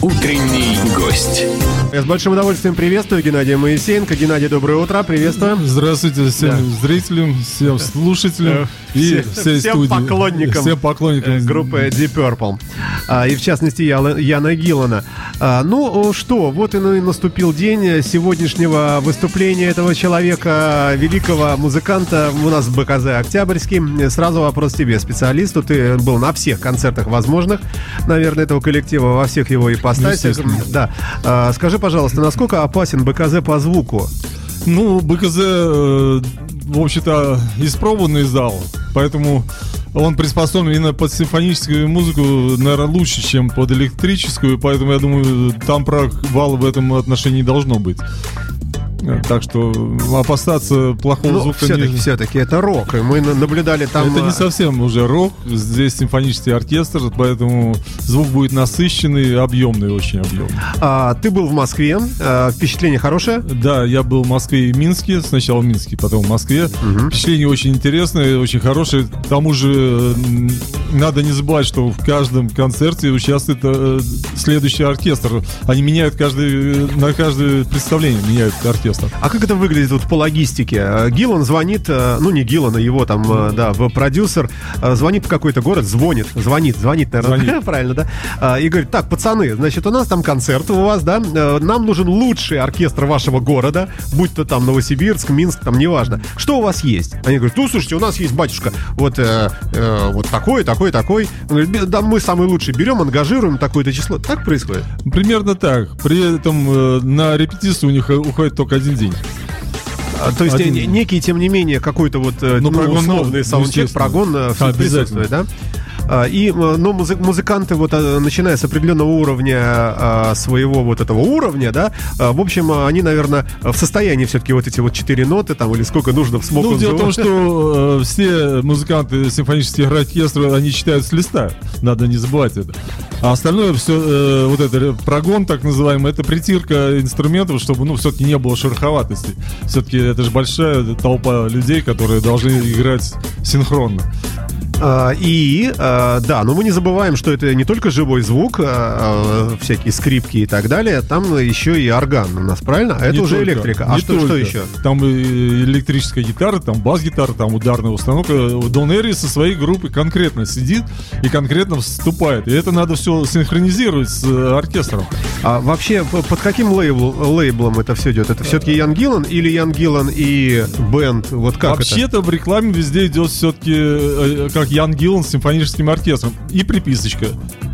Утренний гость. Я с большим удовольствием приветствую Геннадия Моисеенко. Геннадий, доброе утро, приветствую. Здравствуйте всем Да. зрителям, всем слушателям и Все- всей всем студии. поклонникам, Всем поклонникам э, группы Deep Purple. А, и в частности Яла- Яна Гиллана. А, ну что, вот и ну и наступил день сегодняшнего выступления этого человека, великого музыканта у нас в БКЗ Октябрьский. Сразу вопрос тебе, специалисту. Ты был на всех концертах возможных, наверное, этого коллектива, во всех его ипостасях. Естественно. Да. А, скажи, пожалуйста, насколько опасен БКЗ по звуку? Ну, БКЗ, э, в общем-то, испробованный зал, поэтому он приспособлен именно под симфоническую музыку, наверное, лучше, чем под электрическую, поэтому, я думаю, там провала в этом отношении должно быть. Э, Так что опасаться плохого Ну, звука все-таки, не... все-таки это рок. И мы на- наблюдали там... Это не а, совсем уже рок, здесь симфонический оркестр, поэтому звук будет насыщенный, объемный, очень объемный. а, ты был в Москве. а, впечатление хорошее? Да, я был в Москве и Минске, сначала в Минске, потом в Москве. Впечатление очень интересное, очень хорошее. К тому же надо не забывать, что в каждом концерте участвует э, следующий оркестр. Они меняют каждый, на каждое представление меняют оркестр. А как это выглядит вот по логистике? А, Гиллан звонит, а, ну не Гиллан, а его там, а, да, в- продюсер, звонит в какой-то город, звонит, звонит, звонит, наверное, Звонит. правильно, да? И говорит, так, пацаны, значит, у нас там концерт у вас, да, э, нам нужен лучший оркестр вашего города, будь то там Новосибирск, Минск, там, неважно. Что у вас есть? Они говорят, ну, слушайте, у нас есть, батюшка, вот, э, э, вот такой, такой, такой. Он говорит, «Бе- да, мы самый лучший берем, ангажируем такое-то число. Так происходит? Примерно так. При этом э, на репетицию у них э, уходит только один день. А, То есть Один некий, тем не менее, какой-то вот Ну, ну, прогон, условный ну, саундчек, прогон э, Обязательно. да? А, И, э, но музы- музыканты, вот, э, начиная с определенного уровня а, своего вот этого уровня, да, а, в общем, а, они, наверное, в состоянии все-таки вот эти вот четыре ноты, там, или сколько нужно в смог Ну, дело в том, что э, все музыканты симфонических оркестров, они читают с листа. Надо не забывать это. А остальное все, вот это прогон, так называемый, это притирка инструментов, чтобы, ну, все-таки не было шероховатости. Все-таки это же большая толпа людей, которые должны играть синхронно. А, И, а, да, но мы не забываем, что это не только живой звук, а, всякие скрипки и так далее, там еще и орган у нас, правильно? А это Не уже только, электрика. А что, что еще? Там электрическая гитара, там бас-гитара, там ударная установка. Дон Эри со своей группой конкретно сидит и конкретно вступает. И это надо все синхронизировать с э, оркестром. А вообще, под каким лейбл, лейблом это все идет? Это все-таки Ян Гиллан или Ян Гиллан и бенд? Вот как это? Вообще-то в рекламе везде идет все-таки как Ян Гиллан с симфоническим оркестром. И приписочка.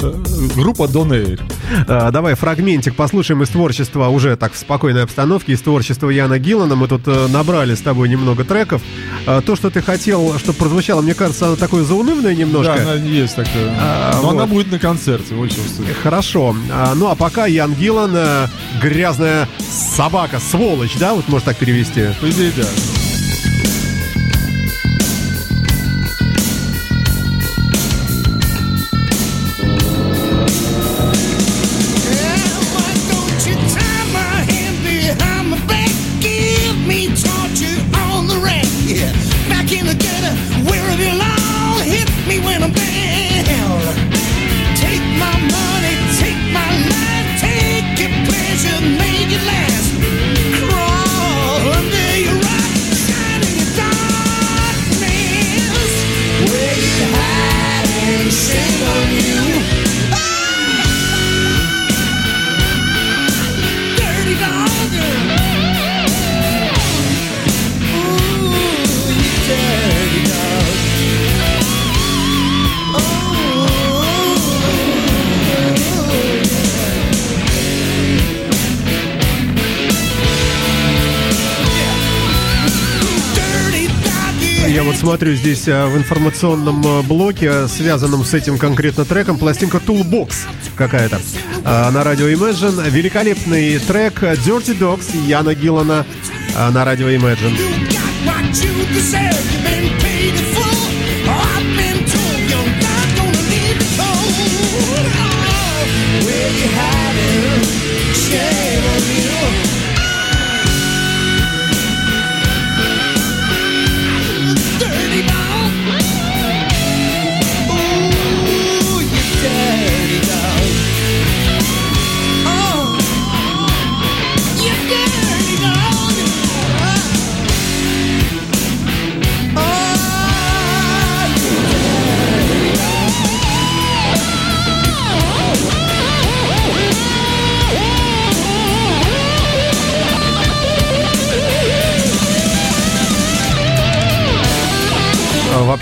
Э, Группа Дон Эйр. А, давай фрагментик послушаем из творчества, уже так в спокойной обстановке, из творчества Яна Гиллана. Мы тут э, набрали с тобой немного треков. А, то, что ты хотел, чтобы прозвучало, мне кажется, оно такое заунывное немножко. Да, она есть такая. А, Но она вот. будет на концерте, вот чувствую. Хорошо. А, ну, а пока Ян Гиллан э, грязная собака, сволочь, да? Вот можно так перевести. По идее, да. Смотрю здесь э, в информационном э, блоке, э, связанном с этим конкретно треком, пластинка Toolbox какая-то на радио Imagine. Великолепный трек Dirty Dogs Яна Гиллана на радио Imagine.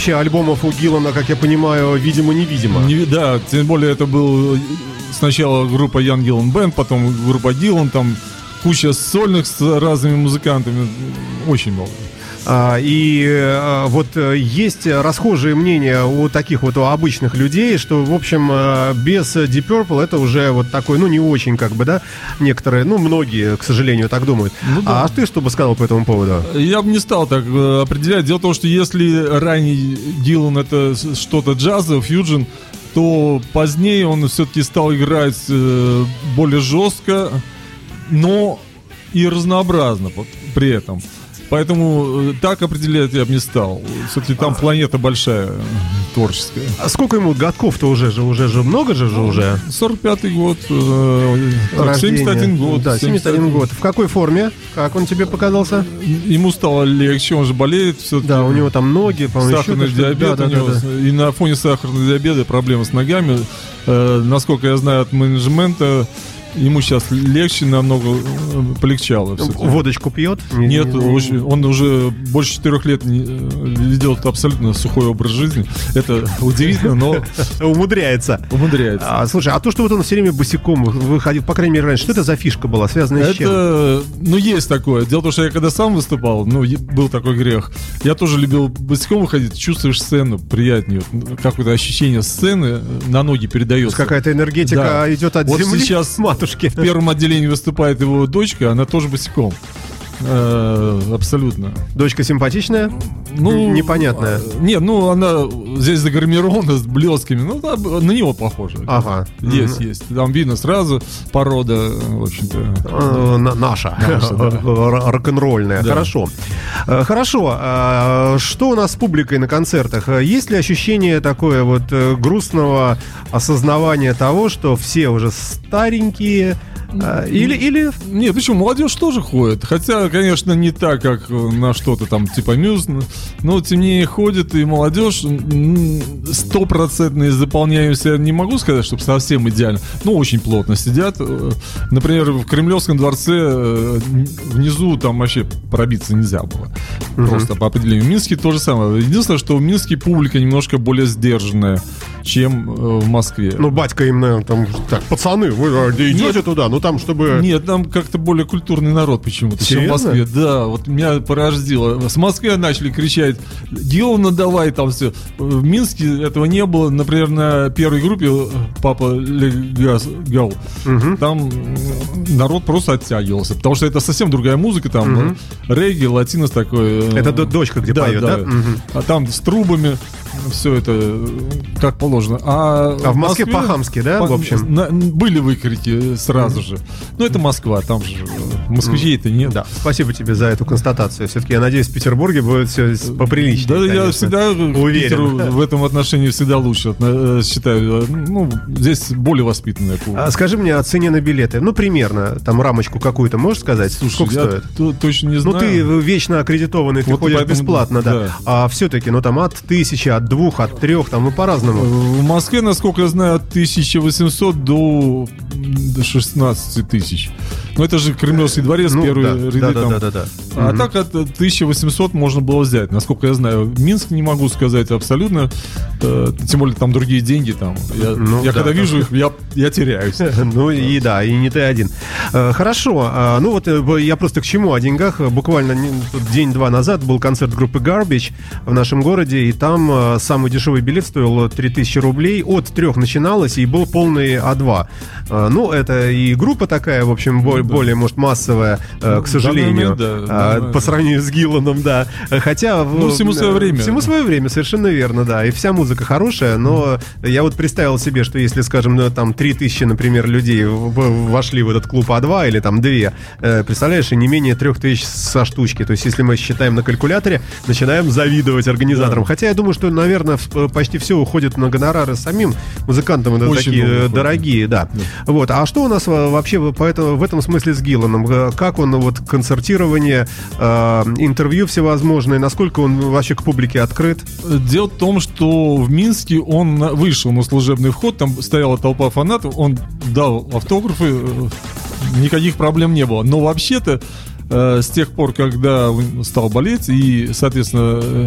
Вообще альбомов у Гиллана, как я понимаю, видимо-невидимо. Не- да, тем более это был сначала группа Young Gillan Band, потом группа Дилан, там куча сольных с разными музыкантами. Очень много. А, и а, вот э, есть расхожие мнения у таких вот у обычных людей, что, в общем, э, без Deep Purple это уже вот такой, ну, не очень, как бы, да, некоторые, ну, многие, к сожалению, так думают. Ну да. А ты что бы сказал по этому поводу? Я бы не стал так э, определять. Дело в том, что если ранний Дилан это что-то джазовое, фьюджин, то позднее он все-таки стал играть э, более жестко, но и разнообразно при этом. Поэтому э, так определять я бы не стал. Все-таки там планета большая, творческая. А сколько ему годков-то уже же, уже же много же, же уже? 45-й год, э, так, Рождения. 71 год. Да, 71 год. В какой форме? Как он тебе показался? Ему стало легче, он же болеет все-таки. Да, у него там ноги, по-моему, Сахарный еще диабет Да, у да, него. да, да. И на фоне сахарного диабета проблемы с ногами. Э, насколько я знаю от менеджмента, ему сейчас легче намного э, полегчало. всё-таки. Водочку пьет? Не- Нет, он уже больше четырех лет э, ведет абсолютно сухой образ жизни. Это удивительно, но Умудряется. умудряется. А, слушай, а то, что вот он все время босиком выходил, по крайней мере, раньше, что это за фишка была, связанная с чем? Это, ну, есть такое. Дело в том, что я когда сам выступал, ну, был такой грех. Я тоже любил босиком выходить, чувствуешь сцену приятнее. Вот, Какое-то ощущение сцены э, на ноги передается. какая-то энергетика идет от Вот земли сейчас матушки. В первом отделении выступает его дочка, она тоже босиком. Э, абсолютно. Дочка симпатичная? Ну, Непонятная. а, Нет, ну она здесь загримирована с блесками. Ну, да, на него похоже. Ага. Есть, есть. Там видно сразу порода, в общем-то. Э, на- Наша, Наша, да. Р- рок-н-ролльная. Да. Хорошо. Э, Хорошо. А Что у нас с публикой на концертах? Э, Есть ли ощущение такое вот э, грустного осознавания того, что все уже старенькие? Э, Или, или Нет, почему? Молодежь тоже ходит. Хотя, конечно, не так, как э, на что-то там типа мюз, но тем не менее ходит и молодежь м, стопроцентной заполняемости я не могу сказать, чтобы совсем идеально, но очень плотно сидят. Э, Например, в Кремлевском дворце э, внизу там вообще пробиться нельзя было. Просто по определению. В Минске то же самое. Единственное, что в Минске публика немножко более сдержанная, чем в Москве. ну, батька им, наверное, там, так, пацаны, вы а, идете туда, ну там, чтобы... Нет, там как-то более культурный народ почему-то, чем в? Москве. Да, вот меня порождило. С Москвы начали кричать, Гилана давай, там все. В Минске этого не было. Например, на первой группе э, Папа Легас Гал, там м, народ просто оттягивался, потому что это совсем другая музыка, там э, регги, латинос такой. э, Это дочка, где поет, да? Мгм. А там с трубами все это как положено. А, А в Москве по-хамски, да, в общем? на- были выкрики сразу же же. Ну, это Москва, там же москвичей это нет. Да, спасибо тебе за эту констатацию. Все-таки, я надеюсь, в Петербурге будет все поприличнее. Да, конечно. я всегда Уверен. Питеру в этом отношении всегда лучше э, считаю. Ну, здесь более воспитанная. А скажи мне о цене на билеты. Ну, примерно, там рамочку какую-то можешь сказать? Слушай, Сколько я стоит? Точно не ну, знаю. Ну, ты вечно аккредитованный, ты вот ходишь поэтому... бесплатно, да. да. А все-таки, ну, там от тысячи, от двух, от трех, там, ну, по-разному. В Москве, насколько я знаю, от 1800 до 16 15 тысяч. Но это же Кремлевский дворец, Ну, первые да, ряды да, да, там. да, да, да. А Мгм. так от 1800 можно было взять, насколько я знаю. Минск не могу сказать абсолютно, э, тем более там другие деньги там. Я, Ну, я да, когда да. вижу их, я, я теряюсь. Ну и да, и не ты один. Э, Хорошо, а, ну вот э, я просто к чему о деньгах. Буквально день-два назад был концерт группы Garbage в нашем городе, и там э, самый дешевый билет стоил 3000 рублей. От трех начиналось, и был полный А2. Э, Ну, это и группа такая, в общем, бо- более, может, массовая, э, к сожалению, да, а, да. по сравнению с Гилланом, да. Хотя... Ну, всему свое э, время. Всему свое время, совершенно верно, да. И вся музыка хорошая, но я вот представил себе, что если, скажем, ну, там 3000, например, людей вошли в этот клуб А2 или там 2, э, представляешь, и не менее 3000 со штучки. То есть, если мы считаем на калькуляторе, начинаем завидовать организаторам. Хотя я думаю, что, наверное, в- почти все уходит на гонорары самим музыкантам. Это Очень такие э, дорогие, да. Вот. А что у нас э, вообще по этому- в этом смысле с Гилланом? Э, Как он вот концертирование, э, интервью всевозможные, насколько он вообще к публике открыт? Дело в том, что в Минске он вышел на служебный вход, там стояла толпа фанатов, он дал автографы, э, никаких проблем не было. Но вообще-то с тех пор, когда он стал болеть и, соответственно, э,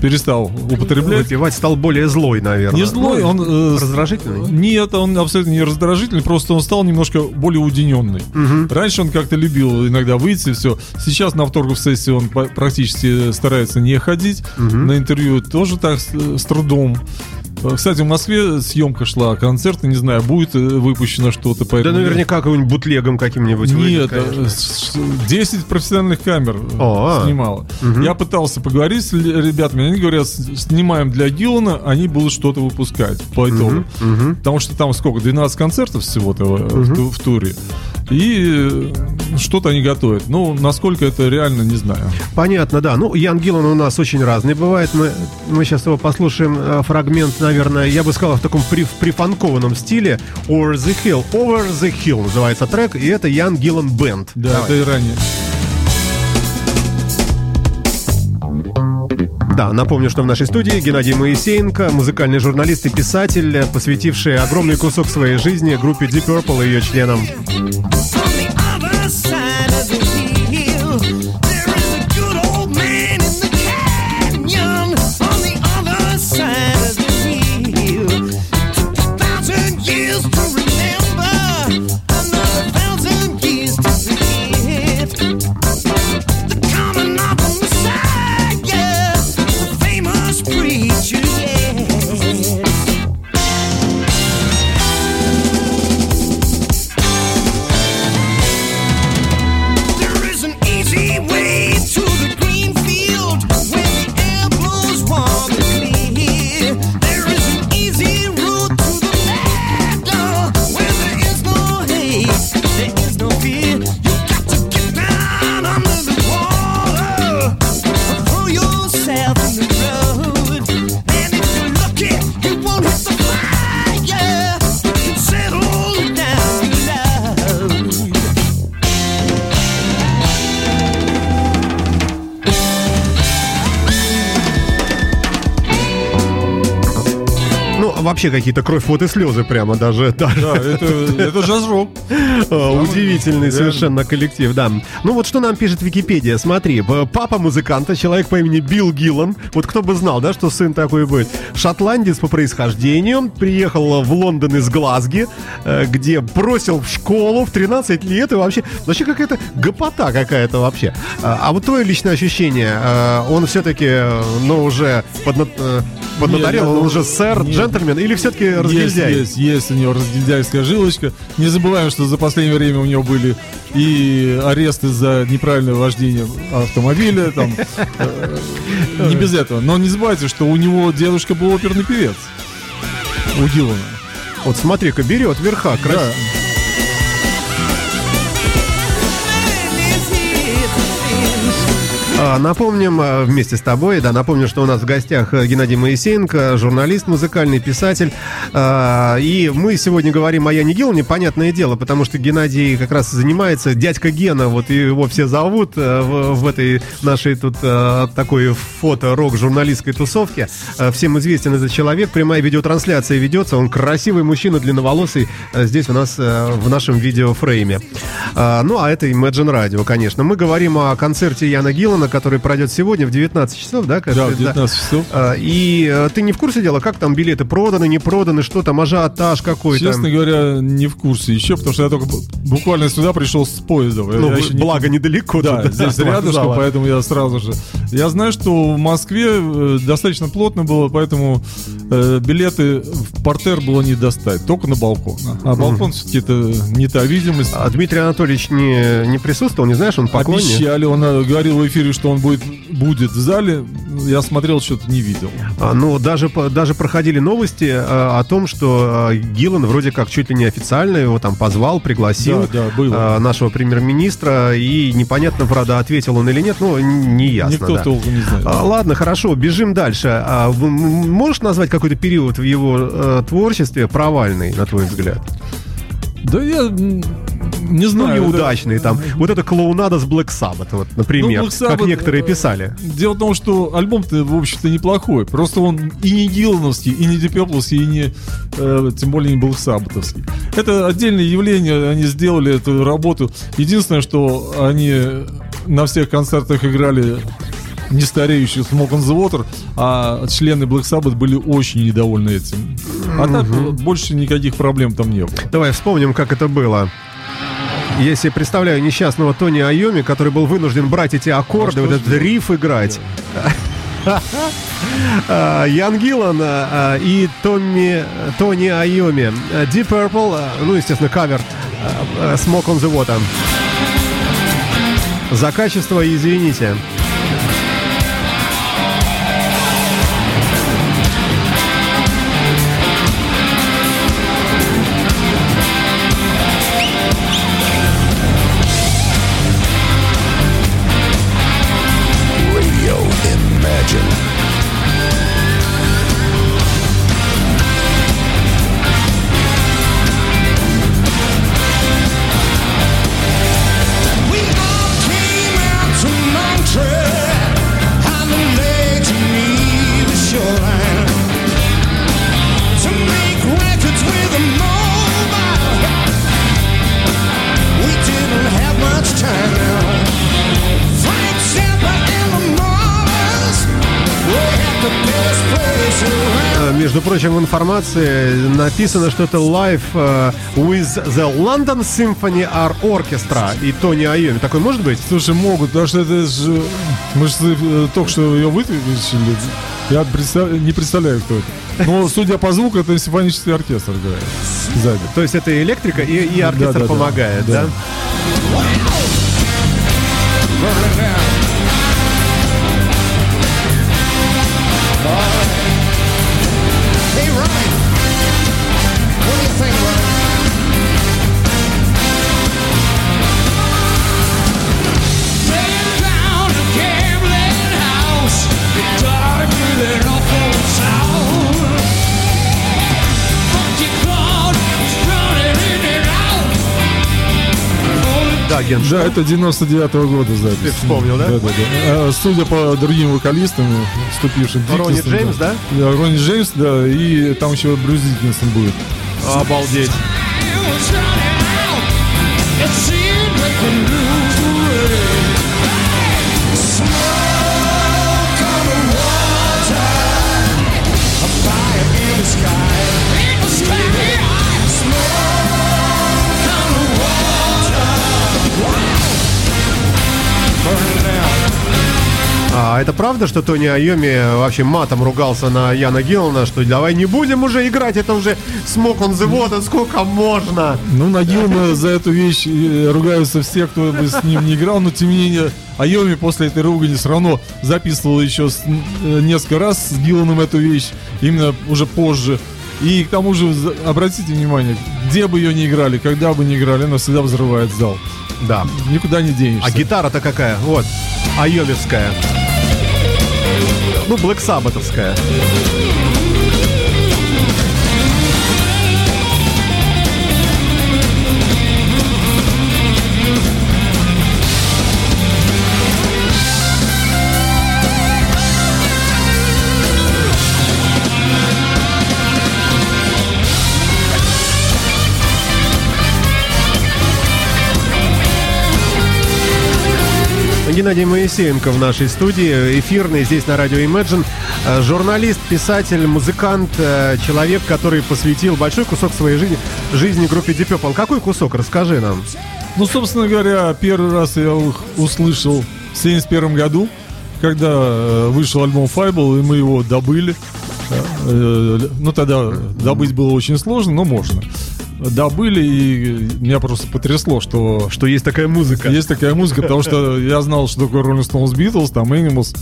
перестал употреблять. Выпивать стал более злой, наверное. Не злой, Ну, он... э, раздражительный? Нет, он абсолютно не раздражительный, просто он стал немножко более уединенный. Раньше он как-то любил иногда выйти, все. Сейчас на вторгов сессии он практически старается не ходить. На интервью тоже так с, с трудом. Э, Кстати, в Москве съемка шла, концерт, не знаю, будет э, выпущено что-то. Да Поэтому наверняка какой-нибудь бутлегом каким-нибудь. выйдет, нет, конечно. э, с- с- 10 профессиональных камер э, О, а. снимало. Я пытался поговорить с ребятами, они говорят, снимаем для Гиллана, они будут что-то выпускать по итогу. Потому что там сколько, 12 концертов всего-то в, в в туре. И что-то они готовят. Ну, насколько это реально, не знаю. Понятно, да. Ну, Ян Гиллан у нас очень разный бывает. Мы, мы сейчас его послушаем фрагмент, наверное, я бы сказал, в таком при, прифанкованном стиле. Over the Hill. Over the Hill называется трек, и это Ян Гиллан Бенд. Да, это и ранее. Да, напомню, что в нашей студии Геннадий Моисеенко, музыкальный журналист и писатель, посвятивший огромный кусок своей жизни группе Deep Purple и ее членам. Вообще какие-то кровь, вот и слезы прямо даже. даже. Да, это, это джаз-рок. А, Удивительный совершенно коллектив, да. Ну вот что нам пишет Википедия. Смотри, папа музыканта, человек по имени Билл Гиллан. Вот кто бы знал, да, что сын такой будет. Шотландец по происхождению. Приехал в Лондон из Глазги, э, где бросил в школу в 13 лет. И вообще, вообще какая-то гопота какая-то вообще. А, а вот твое личное ощущение, э, он все-таки, э, ну, уже подна- поднаторел, он думаю, уже сэр, нет. джентльмен, или все-таки Есть, разгильдяй? есть, есть у него разгильдяйская жилочка. Не забываем, что за последнее время у него были и аресты за неправильное вождение автомобиля, там, э, не без этого. Но не забывайте, что у него дедушка был оперный певец. У Дилана. Вот смотри-ка, берет верха, красиво. Напомним а, вместе с тобой, да, напомню, что у нас в гостях э, Геннадий Моисеенко, журналист, музыкальный писатель. А, И мы сегодня говорим о Яне Гиллане, понятное дело, потому что Геннадий как раз занимается, дядька Гена, вот его все зовут э, в, в этой нашей тут э, такой фото-рок-журналистской тусовке. Э, Всем известен этот человек, прямая видеотрансляция ведется, он красивый мужчина, длинноволосый, здесь у нас в нашем видеофрейме. А, Ну, а это Imagine Radio, конечно. Мы говорим о концерте Яна Гиллана, который пройдет сегодня в 19 часов, да? Да, кажется? в 19 часов. А, И э, ты не в курсе дела, как там билеты проданы, не проданы, что там, ажиотаж какой-то? Честно говоря, не в курсе еще, потому что я только бу- буквально сюда пришел с поездом. Я- Ну, я еще не- благо недалеко. Да, тут, здесь рядышком, вокзала. поэтому я сразу же. Я знаю, что в Москве э, достаточно плотно было, поэтому э, билеты в портер было не достать, только на балкон. А балкон все-таки это не та видимость. А Дмитрий Анатольевич не, не присутствовал, не знаешь, он поклонник? Обещали, он говорил в эфире, что он будет, будет в зале. Я смотрел, что-то не видел. А, Ну, даже, даже проходили новости э, о том, что э, Гиллан вроде как чуть ли не официально его там позвал, пригласил Да, да, было. э, нашего премьер-министра, и непонятно, правда, ответил он или нет, ну, н- не ясно. Никто да. толком не знает. А, ладно, хорошо, бежим дальше. А, можешь назвать какой-то период в его э, творчестве провальный, на твой взгляд? Да я не Ну, знаю. неудачный там. Вот это клоунада с Black Sabbath, вот, например, Ну, Black как Sabbath, некоторые э, писали. Дело в том, что альбом-то, в общем-то, неплохой. Просто он и не Дилановский, и не Депепловский, и не, э, тем более не был Сабатовский. Это отдельное явление, они сделали эту работу. Единственное, что они на всех концертах играли не стареющий Smoke on the Water, а члены Black Sabbath были очень недовольны этим. А так э, больше никаких проблем там не было. Давай вспомним, как это было. Я себе представляю несчастного Тони Айоми, который был вынужден брать эти аккорды, А вот этот ж риф играть. А, Ян Гиллан а, и Томми, Тони Айоми. Deep Purple, а, ну, естественно, кавер Smoke on the Water. За качество извините. Прочим, в информации написано, что это live э, with the London Symphony Art Orchestra и Тони Айоми. Такой может быть? Слушай, могут, потому что это же... Мы же э, только что ее вытащили. Я представ- не представляю, кто это. Но, судя по звуку, это симфонический оркестр играет сзади. То есть это электрика и, и оркестр Да-да-да. помогает, да? Да. Out. Да, это 99-го года запись. Ты вспомнил, да? Да, да, да. А, Судя по другим вокалистам, вступившим Ронни Джеймс, да? Да, Ронни Джеймс, да, и там еще Брюс Диккенсон будет. Обалдеть. А это правда, что Тони Айоми вообще матом ругался на Яна Гиллана, что давай не будем уже играть, это уже смог он завода, сколько можно? Ну, на Гиллана за эту вещь э, ругаются все, кто бы с ним не играл, но тем не менее Айоми после этой ругани все равно записывал еще с- э, несколько раз с Гилланом эту вещь, именно уже позже. И к тому же, обратите внимание, где бы ее ни играли, когда бы ни играли, она всегда взрывает зал. Да. Никуда не денешься. А гитара-то какая? Вот, Айомевская. Ну, Блэк Саббатовская. Геннадий Моисеенко в нашей студии, эфирный здесь на радио Imagine. Э, Журналист, писатель, музыкант, э, человек, который посвятил большой кусок своей жизни, жизни группе Deep Purple. Какой кусок? Расскажи нам. Ну, собственно говоря, первый раз я услышал в 71 году, когда э, вышел альбом Fable, и мы его добыли. Ну, тогда добыть было очень сложно, но можно. Добыли, и меня просто потрясло, что Что есть такая музыка. есть такая музыка, потому что я знал, что такое Rolling Stones, Beatles, там Animals,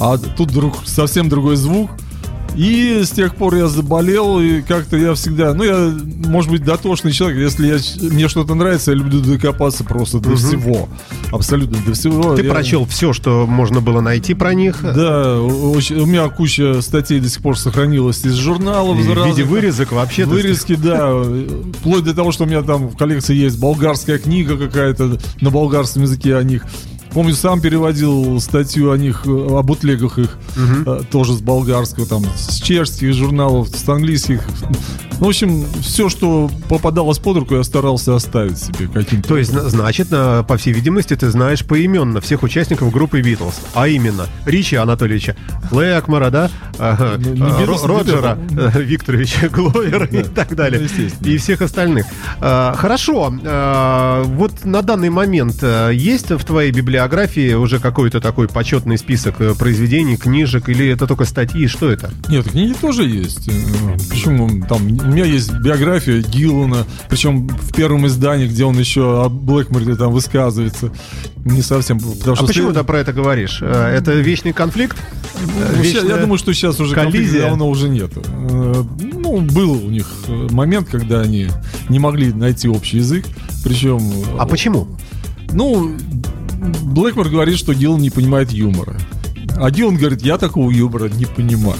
а тут вдруг совсем другой звук. И с тех пор я заболел, и как-то я всегда, ну, я, может быть, дотошный человек, если я, мне что-то нравится, я люблю докопаться просто до всего. Абсолютно до всего. Ты Я- прочел все, что можно было найти про них. Да, очень- у меня куча статей до сих пор сохранилась из журналов. И в виде вырезок вообще. Вырезки, да. Вплоть до того, что у меня там в коллекции есть болгарская книга какая-то на болгарском языке о них. Помню, сам переводил статью о них, э, о бутлегах их, э, тоже с болгарского, там, с чешских журналов, с английских. В общем, все, что попадалось под руку, я старался оставить себе каким-то. То есть, зна- значит, на- по всей видимости, ты знаешь поименно всех участников группы Битлз. А именно, Ричи Анатольевича Блэкмора, да? Ага, Ну, а, Ро- не Роджера э, Викторовича Гловера и так далее. Ну. И всех остальных. Хорошо. Вот на данный момент есть в твоей библиографии уже какой-то такой почетный список э, произведений, книжек, или это только статьи? Что это? Нет, книги тоже есть. Э, Почему? Там, меня есть биография Гиллана, причем в первом издании, где он еще о Блэкморе там высказывается. Не совсем. Потому А что почему след- ты про это говоришь? А, Это вечный конфликт? Ну, ща- Я Вечная думаю, что сейчас уже коллизия? давно уже нет. Э, Ну, был у них э, момент, когда они не могли найти общий язык. Причем... э, А почему? Ну, Блэкмор говорит, что Гиллан не понимает юмора. А Гиллан говорит, я такого юмора не понимаю.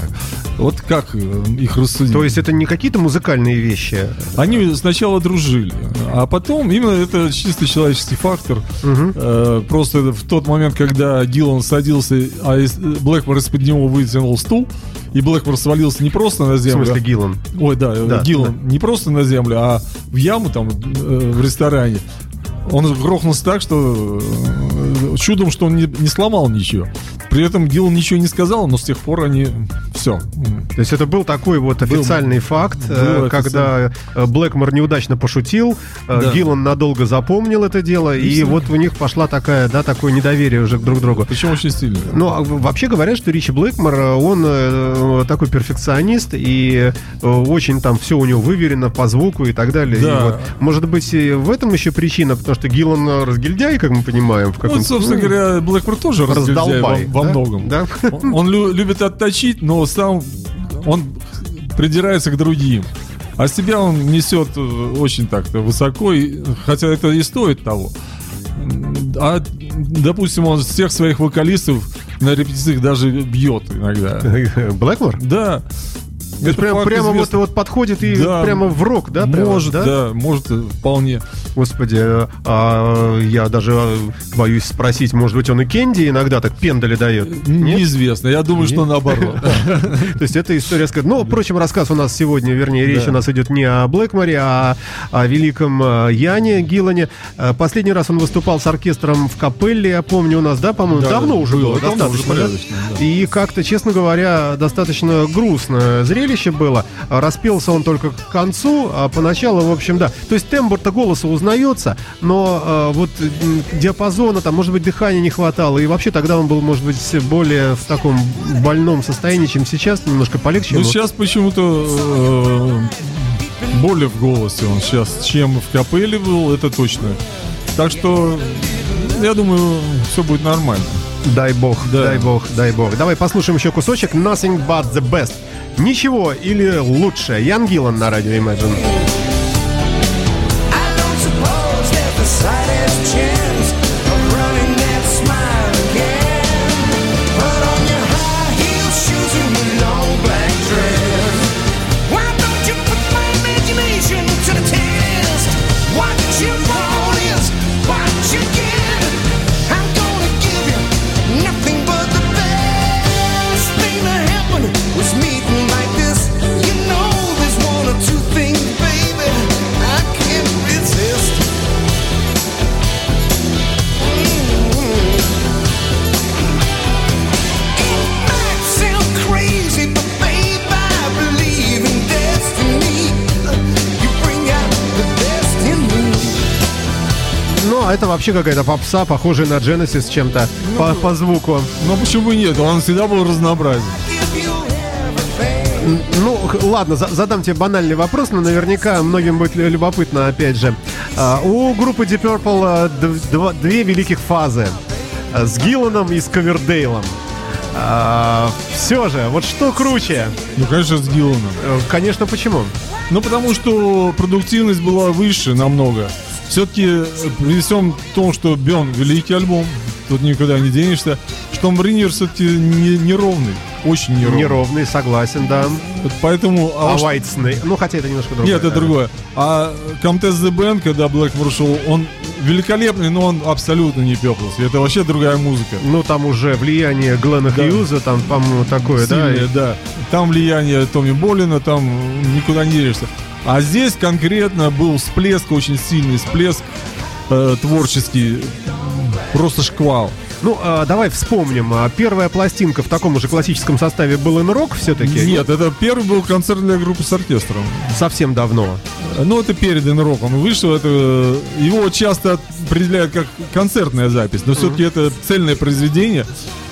Вот как э, их рассудить? То есть это не какие-то музыкальные вещи? Они сначала дружили, а потом именно это чисто человеческий фактор. Э, просто в тот момент, когда Гиллан садился, а из- Блэкмор из-под него вытянул стул, и Блэкмор свалился не просто на В землю. смысле Гиллан? Ой, да, Да, Гиллан не просто на землю, а в яму там э, в ресторане. Он грохнулся так, что э, чудом, что он не, не сломал ничего. При этом Гиллан ничего не сказал, но с тех пор они все. То есть это был такой вот официальный факт, э, был когда э, Блэкмор неудачно пошутил, э, Да. Гиллан надолго запомнил это дело, и, всё. вот у них пошла такая, да, такое недоверие уже друг к другу. Причем очень сильно. Ну, а вообще говорят, что Ричи Блэкмор, э, он э, такой перфекционист, и э, очень там все у него выверено по звуку и так далее. Да. И вот, может быть, и в этом еще причина, потому что Гиллан э, разгильдяй, как мы понимаем, в каком Вот, собственно говоря, Блэкмор тоже разгильдяй во, во да? многом. Да? Он, он лю- любит отточить, но сам он придирается к другим. А себя он несет э, очень так-то высоко, и- хотя это и стоит того. А, допустим, он всех своих вокалистов на репетициях даже бьет иногда. Блэкмор? Да. То есть прям- прямо вот, известный. вот подходит и Да. прямо в рок, да? прямо, может, да? может, э, вполне. Господи, э, а, я даже э, боюсь спросить, может быть, он и Кенди иногда так пендали дает? Нет? Неизвестно. Я думаю, что наоборот. То есть это история. Ну, впрочем, рассказ у нас сегодня, вернее, речь Да. у нас идет не о Блэкморе, а о великом э, Яне Гиллане. Последний раз он выступал с оркестром в капелле, я помню, у нас, да, по-моему, Да, давно уже было, достаточно. да? да. И как-то, честно говоря, достаточно грустное зрелище было. Распелся он только к концу, а поначалу, в общем, да. То есть тембр-то голоса узнается, но э, вот диапазона, там, может быть, дыхания не хватало. И вообще тогда он был, может быть, более в таком больном состоянии, чем сейчас, немножко полегче. Ну, ему. сейчас почему-то э, более в голосе он сейчас, чем в капелле был, это точно. Так что, я думаю, все будет нормально. Дай бог, Да. дай бог, дай бог. Давай послушаем еще кусочек Nothing but the best. Ничего или лучше. Ян Гиллан на радио Imagine. Это вообще какая-то попса, похожая на Genesis чем-то по, по звуку. Но почему бы нет? Он всегда был разнообразен. Ну, ладно, за- задам тебе банальный вопрос, но наверняка многим будет лю- любопытно, опять же. А, у группы Deep Purple а, две великих фазы. А, С Гилланом и с Ковердейлом. все же, вот что круче? Ну, конечно, с Гилланом. Э, Конечно, почему? Ну, потому что продуктивность была выше намного. Все-таки при всем том, что Бен великий альбом, тут никуда не денешься, что Мринер все-таки не, неровный, очень неровный. Неровный, согласен, да. Вот Поэтому... А уж- White Snake? Ну, хотя это немножко другое. Нет, это да. другое. А Comtesse the Band, когда Блэкмор шел, он великолепный, но он абсолютно не Пеплс. Это вообще другая музыка. Ну, там уже влияние Глена Да. Хьюза, там, по-моему, такое, да? Сильное, да. Там влияние Томми Болина, там никуда не денешься. А здесь конкретно был всплеск, очень сильный всплеск э, творческий, просто шквал. Ну, а, давай вспомним. А, Первая пластинка в таком же классическом составе был рок все-таки? Нет, это первый был концерт для группы с оркестром. Совсем давно. Ну, это перед рок он вышел. Это, его часто определяют как концертная запись, но все-таки это цельное произведение.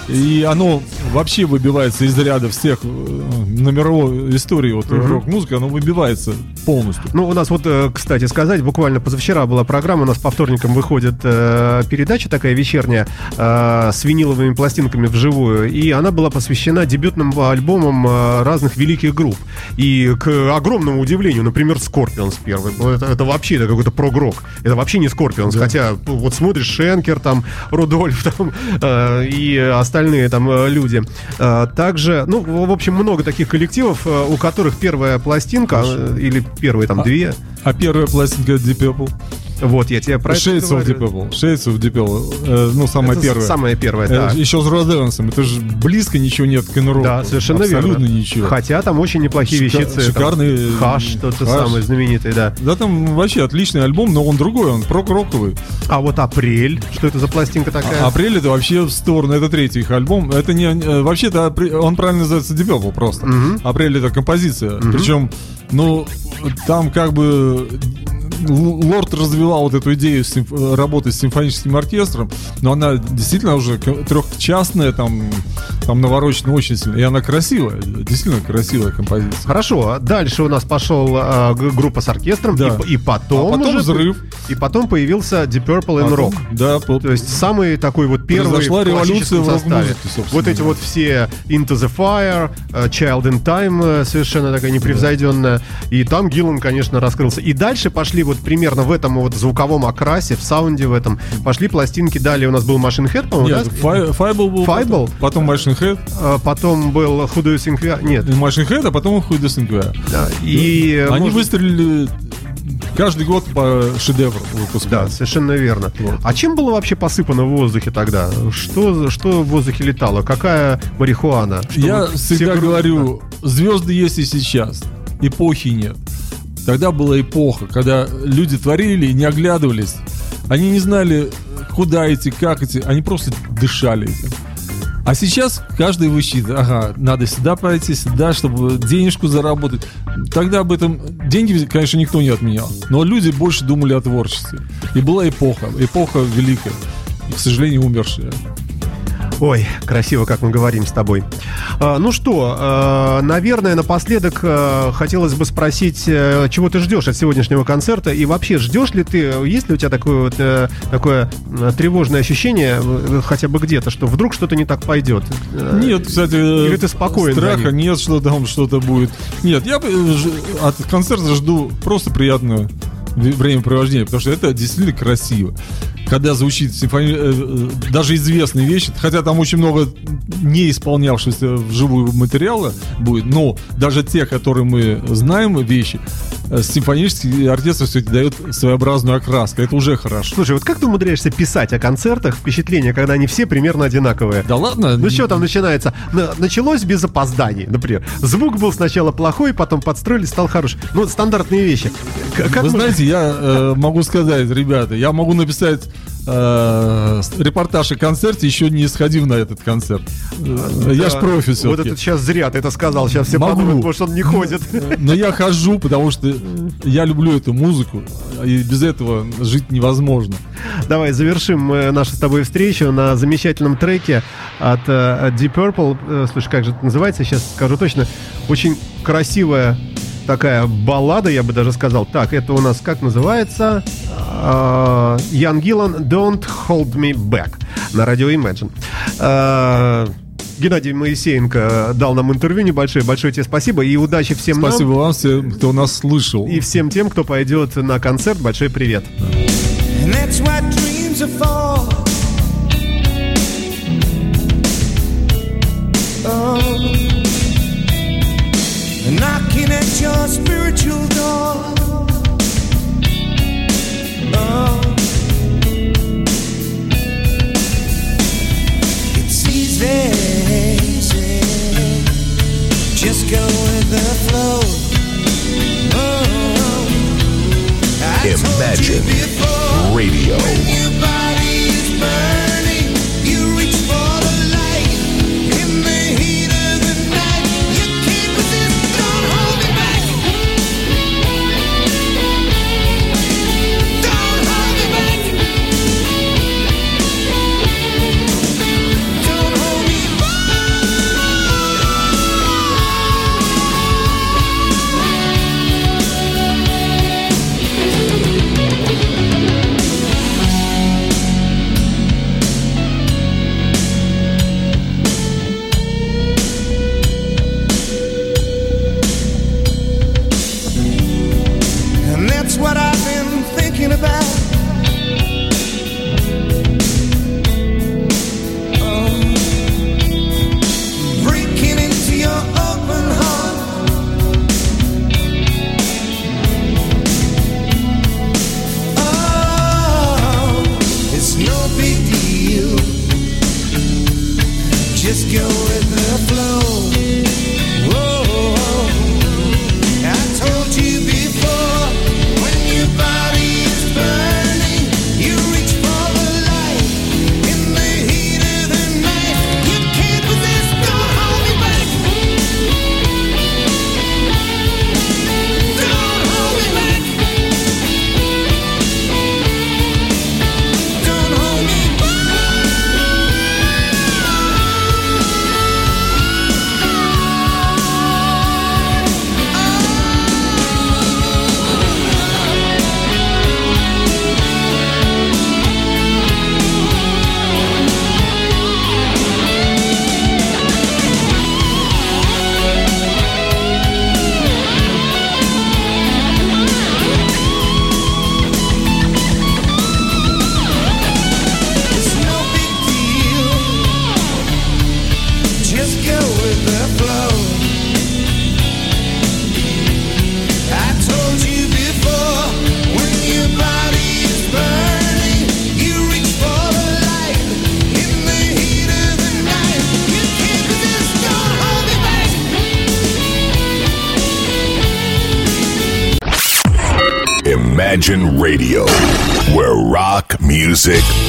И оно вообще выбивается из ряда всех э, на мировой истории вот, рок-музыки, оно выбивается полностью. Ну, у нас вот, э, кстати сказать, буквально позавчера была программа, у нас по вторникам выходит э, передача такая вечерняя э, с виниловыми пластинками вживую, и она была посвящена дебютным альбомам э, разных великих групп. И к огромному удивлению, например, Scorpions первый, это, это вообще это какой-то прогрок, это вообще не Scorpions, хотя ну, вот смотришь Шенкер, там, Рудольф, там, э, и остальные там э, люди. Э, также, ну, в общем, много таких коллективов, э, у которых первая пластинка, э, или первые там две, А первая пластинка Deep Purple? Вот, я тебе про это Shades of Deep говорю. Purple. Shades of Deep Purple. Э, ну, самая Это первая. Самая первая, Э, да. Еще с Род Эвансом. Это же близко ничего нет к н Да, совершенно Абсолютно верно. ничего. Хотя там очень неплохие Шика- вещицы. там шикарный, Хаш, тот же самый знаменитый, да. Да, там вообще отличный альбом, но он другой, он прок-роковый. А вот Апрель, что это за пластинка такая? А Апрель это вообще в сторону, это третий их альбом. Это не, э, вообще-то апре- он правильно называется Deep Purple просто. Апрель это композиция. Причем, ну, там как бы Лорд развивал вот эту идею работы с симфоническим оркестром, но она действительно уже трехчастная, там, там наворочена очень сильно. И она красивая, действительно красивая композиция. Хорошо, а дальше у нас пошел а, группа с оркестром, Да. и, и потом, А потом уже- взрыв. и потом появился Deep Purple and Потом- Rock. Да, по- То есть самый такой вот первый Произошла в революция в составе. Вот эти вот все Into the Fire, э, Child in Time, э, совершенно такая непревзойденная. И там Гиллан, конечно, раскрылся. И дальше пошли вот примерно в этом вот звуковом окрасе, в саунде в этом. Пошли пластинки. Далее у нас был Machine Head, по-моему, Нет, да? Фай- Файбл был. Файбл? Потом, потом Machine Head. А Потом был We Are? Нет. Machine Head, а потом We Are. Да, И э, Они может- выстрелили каждый год по шедевру Да, выпускают. совершенно верно. А чем было вообще посыпано в воздухе тогда? Что, что в воздухе летало? Какая марихуана? Чтобы Я все всегда гру- говорю, звезды есть и сейчас, эпохи нет. Тогда была эпоха, когда люди творили и не оглядывались. Они не знали, куда идти, как идти, они просто дышали этим. А сейчас каждый высчитывает, ага, надо сюда пройти, сюда, чтобы денежку заработать. Тогда об этом деньги, конечно, никто не отменял. Но люди больше думали о творчестве. И была эпоха, эпоха великая. И, к сожалению, умершая. Ой, красиво, как мы говорим с тобой. А, ну что, а, наверное, напоследок а, хотелось бы спросить, э, чего ты ждешь от сегодняшнего концерта и вообще ждешь ли ты, есть ли у тебя такое, вот, э, такое э, тревожное ощущение, хотя бы где-то, что вдруг что-то не так пойдет? Нет, кстати, Или ты спокоен Страха нет, что там что-то будет. Нет, я от концерта жду просто приятное ве- времяпровождение, потому что это действительно красиво. Когда звучит симфони... э, э, даже известные вещи, хотя там очень много не исполнявшегося вживую материала будет, но даже те, которые мы знаем вещи, э, симфонический оркестр все-таки дает своеобразную окраску. Это уже хорошо. Слушай, вот как ты умудряешься писать о концертах впечатление, когда они все примерно одинаковые? Да ладно? Ну что там начинается? На- Началось без опозданий, например. Звук был сначала плохой, потом подстроили, стал хороший. Ну, стандартные вещи. Как Вы можно- знаете, я э, могу сказать, ребята, я могу написать э, репортаж о концерте, еще не сходив на этот концерт. Э, Я ж Да. профи Вот все-таки. это сейчас зря ты это сказал. Сейчас все Могу. подумают, потому что он не ходит. Но я хожу, потому что я люблю эту музыку, и без этого жить невозможно. Давай завершим нашу с тобой встречу на замечательном треке от э, Deep Purple. Э, Слушай, как же это называется? Сейчас скажу точно. Очень красивая такая баллада, я бы даже сказал. Так, это у нас как называется? А, Ян Гиллан «Don't Hold Me Back» на радио Imagine. А, Геннадий Моисеенко дал нам интервью небольшое. Большое тебе спасибо и удачи всем нам. Спасибо вам, всем, кто нас слышал. И всем тем, кто пойдет на концерт, большой привет. And that's what dreams are for. music.